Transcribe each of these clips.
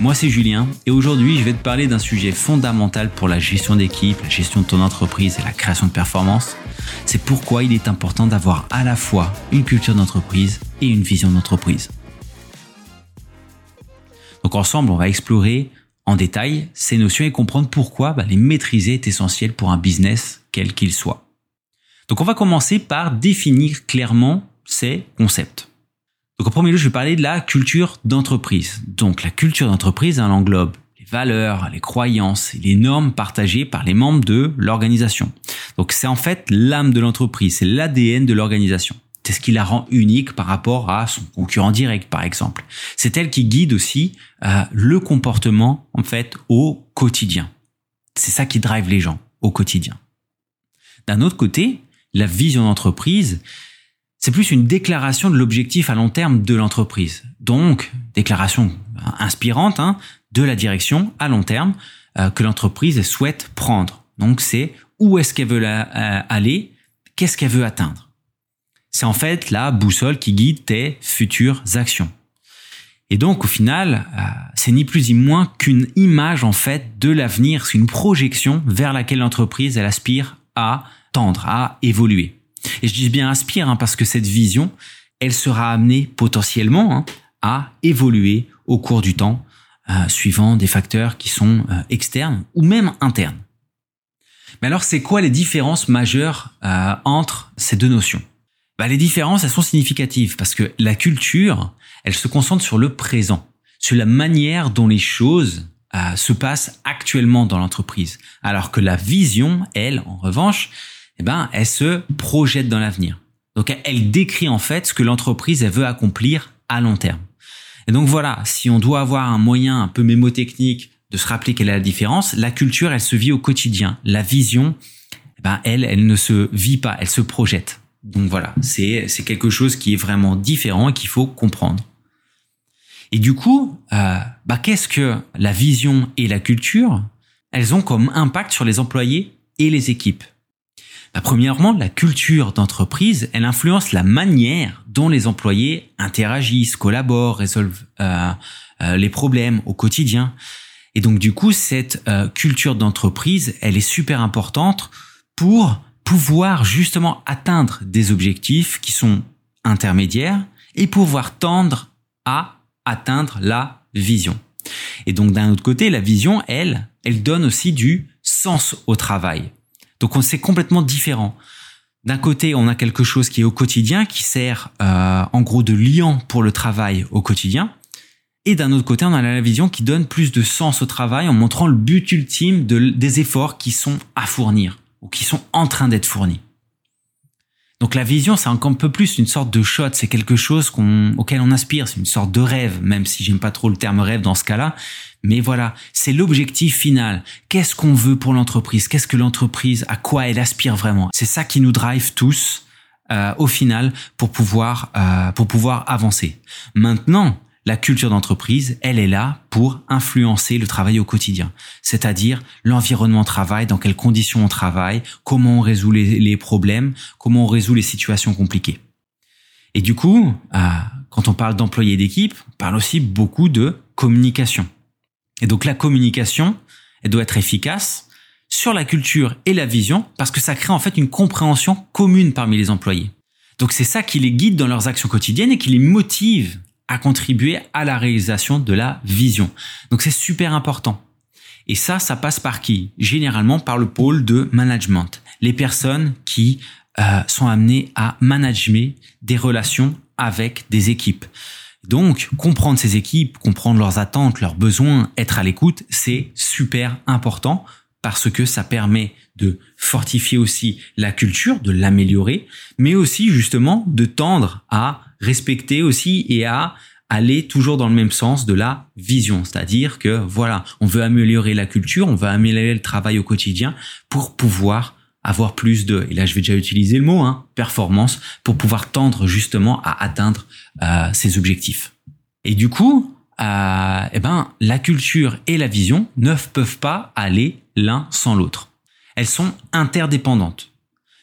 Moi c'est Julien et aujourd'hui je vais te parler d'un sujet fondamental pour la gestion d'équipe, la gestion de ton entreprise et la création de performance. C'est pourquoi il est important d'avoir à la fois une culture d'entreprise et une vision d'entreprise. Donc ensemble on va explorer en détail ces notions et comprendre pourquoi bah, les maîtriser est essentiel pour un business quel qu'il soit. Donc on va commencer par définir clairement ces concepts. Donc en premier lieu, je vais parler de la culture d'entreprise. Donc la culture d'entreprise, elle englobe les valeurs, les croyances les normes partagées par les membres de l'organisation. Donc c'est en fait l'âme de l'entreprise, c'est l'ADN de l'organisation. C'est ce qui la rend unique par rapport à son concurrent direct, par exemple. C'est elle qui guide aussi euh, le comportement, en fait, au quotidien. C'est ça qui drive les gens au quotidien. D'un autre côté, la vision d'entreprise, c'est plus une déclaration de l'objectif à long terme de l'entreprise. Donc, déclaration inspirante hein, de la direction à long terme euh, que l'entreprise souhaite prendre. Donc, c'est où est-ce qu'elle veut euh, aller, qu'est-ce qu'elle veut atteindre. C'est en fait la boussole qui guide tes futures actions. Et donc, au final, euh, c'est ni plus ni moins qu'une image en fait de l'avenir, c'est une projection vers laquelle l'entreprise elle aspire à tendre, à évoluer. Et je dis bien aspire hein, parce que cette vision, elle sera amenée potentiellement hein, à évoluer au cours du temps, euh, suivant des facteurs qui sont euh, externes ou même internes. Mais alors, c'est quoi les différences majeures euh, entre ces deux notions? Bah, Les différences, elles sont significatives parce que la culture, elle se concentre sur le présent, sur la manière dont les choses se passent actuellement dans l'entreprise, alors que la vision, elle, en revanche, eh ben, elle se projette dans l'avenir. Donc, elle décrit en fait ce que l'entreprise veut accomplir à long terme. Et donc voilà, si on doit avoir un moyen un peu mémotechnique de se rappeler quelle est la différence, la culture, elle se vit au quotidien. La vision, eh ben, elle, elle ne se vit pas, elle se projette. Donc voilà, c'est c'est quelque chose qui est vraiment différent et qu'il faut comprendre. Et du coup, euh, bah, qu'est-ce que la vision et la culture Elles ont comme impact sur les employés et les équipes? Bah, premièrement, la culture d'entreprise, elle influence la manière dont les employés interagissent, collaborent, résolvent euh, euh, les problèmes au quotidien. Et donc du coup, cette euh, culture d'entreprise, elle est super importante pour pouvoir justement atteindre des objectifs qui sont intermédiaires et pouvoir tendre à atteindre la vision. Et donc d'un autre côté, la vision, elle, elle donne aussi du sens au travail. Donc on c'est complètement différent. D'un côté, on a quelque chose qui est au quotidien, qui sert euh, en gros de lien pour le travail au quotidien. Et d'un autre côté, on a la vision qui donne plus de sens au travail en montrant le but ultime des efforts qui sont à fournir ou qui sont en train d'être fournis. Donc la vision, c'est encore un peu plus une sorte de shot, c'est quelque chose auquel on aspire, c'est une sorte de rêve, même si j'aime pas trop le terme rêve dans ce cas-là. Mais voilà, c'est l'objectif final. Qu'est-ce qu'on veut pour l'entreprise? Qu'est-ce que l'entreprise, à quoi elle aspire vraiment? C'est ça qui nous drive tous euh, au final pour pouvoir euh, pour pouvoir avancer. Maintenant, la culture d'entreprise, elle est là pour influencer le travail au quotidien, c'est-à-dire l'environnement de travail, dans quelles conditions on travaille, comment on résout les, problèmes, comment on résout les situations compliquées. Et du coup, euh, quand on parle d'employés d'équipe, on parle aussi beaucoup de communication. Et donc la communication, elle doit être efficace sur la culture et la vision parce que ça crée en fait une compréhension commune parmi les employés. Donc c'est ça qui les guide dans leurs actions quotidiennes et qui les motive à contribuer à la réalisation de la vision. Donc c'est super important. Et ça, ça passe par qui? Généralement par le pôle de management. Les personnes qui euh, sont amenées à manager des relations avec des équipes. Donc, comprendre ces équipes, comprendre leurs attentes, leurs besoins, être à l'écoute, c'est super important parce que ça permet de fortifier aussi la culture, de l'améliorer, mais aussi justement de tendre à respecter aussi et à aller toujours dans le même sens de la vision, c'est-à-dire que voilà, on veut améliorer la culture, on veut améliorer le travail au quotidien pour pouvoir avoir plus de, et là je vais déjà utiliser le mot, hein, performance, pour pouvoir tendre justement à atteindre euh, ces objectifs. Et du coup, euh, eh ben, la culture et la vision ne peuvent pas aller l'un sans l'autre. Elles sont interdépendantes.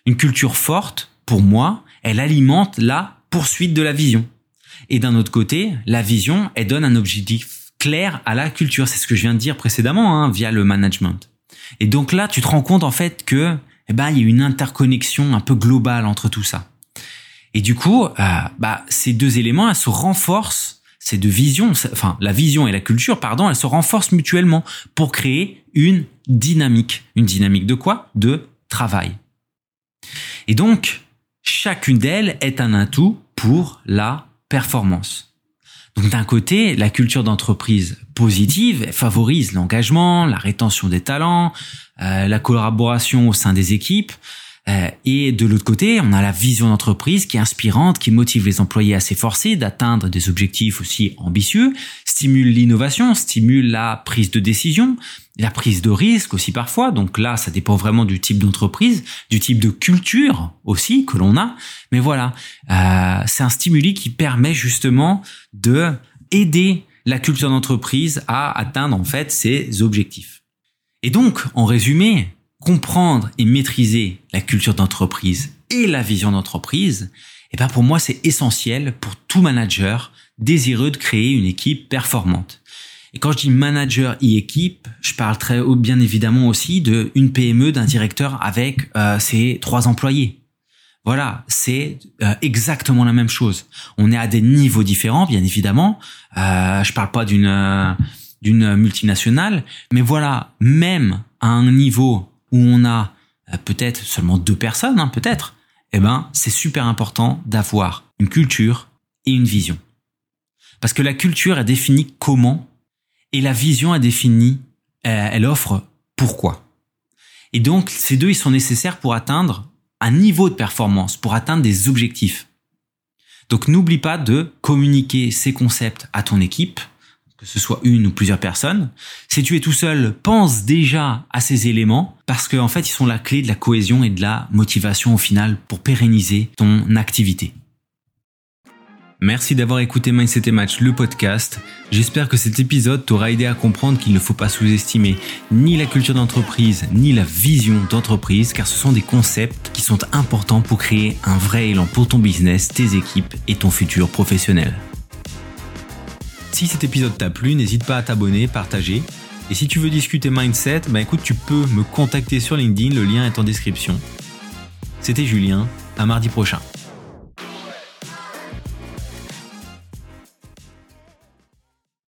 Une culture forte, pour moi, elle alimente la poursuite de la vision. Et d'un autre côté, la vision, elle donne un objectif clair à la culture. C'est ce que je viens de dire précédemment hein, via le management. Et donc là, tu te rends compte en fait que eh ben, il y a une interconnexion un peu globale entre tout ça. Et du coup, euh, bah, ces deux éléments, elles se renforcent, ces deux visions, enfin la vision et la culture, pardon, elles se renforcent mutuellement pour créer une dynamique. Une dynamique de quoi? De travail. Et donc, chacune d'elles est un atout pour la performance. Donc d'un côté, la culture d'entreprise positive favorise l'engagement, la rétention des talents, euh, la collaboration au sein des équipes. Euh, et de l'autre côté, on a la vision d'entreprise qui est inspirante, qui motive les employés à s'efforcer d'atteindre des objectifs aussi ambitieux, stimule l'innovation, stimule la prise de décision, la prise de risque aussi parfois. Donc là, ça dépend vraiment du type d'entreprise, du type de culture aussi que l'on a. Mais voilà, euh, c'est un stimuli qui permet justement de aider la culture d'entreprise à atteindre en fait ses objectifs. Et donc, en résumé, comprendre et maîtriser la culture d'entreprise et la vision d'entreprise, eh ben pour moi c'est essentiel pour tout manager désireux de créer une équipe performante. Et quand je dis manager et équipe, je parle très bien évidemment aussi de une PME d'un directeur avec euh, ses trois employés. Voilà, c'est euh, exactement la même chose. On est à des niveaux différents, bien évidemment. Euh, je parle pas d'une euh, d'une multinationale, mais voilà, même à un niveau où on a peut-être seulement deux personnes, hein, peut-être, eh ben, c'est super important d'avoir une culture et une vision. Parce que la culture est définie comment et la vision est définie, euh, elle offre pourquoi. Et donc, ces deux, ils sont nécessaires pour atteindre un niveau de performance, pour atteindre des objectifs. Donc, n'oublie pas de communiquer ces concepts à ton équipe, que ce soit une ou plusieurs personnes. Si tu es tout seul, pense déjà à ces éléments parce qu'en en fait, ils sont la clé de la cohésion et de la motivation au final pour pérenniser ton activité. Merci d'avoir écouté Mindset et Match, le podcast. J'espère que cet épisode t'aura aidé à comprendre qu'il ne faut pas sous-estimer ni la culture d'entreprise, ni la vision d'entreprise, car ce sont des concepts qui sont importants pour créer un vrai élan pour ton business, tes équipes et ton futur professionnel. Si cet épisode t'a plu, n'hésite pas à t'abonner, partager. Et si tu veux discuter mindset, bah écoute, tu peux me contacter sur LinkedIn, le lien est en description. C'était Julien, à mardi prochain.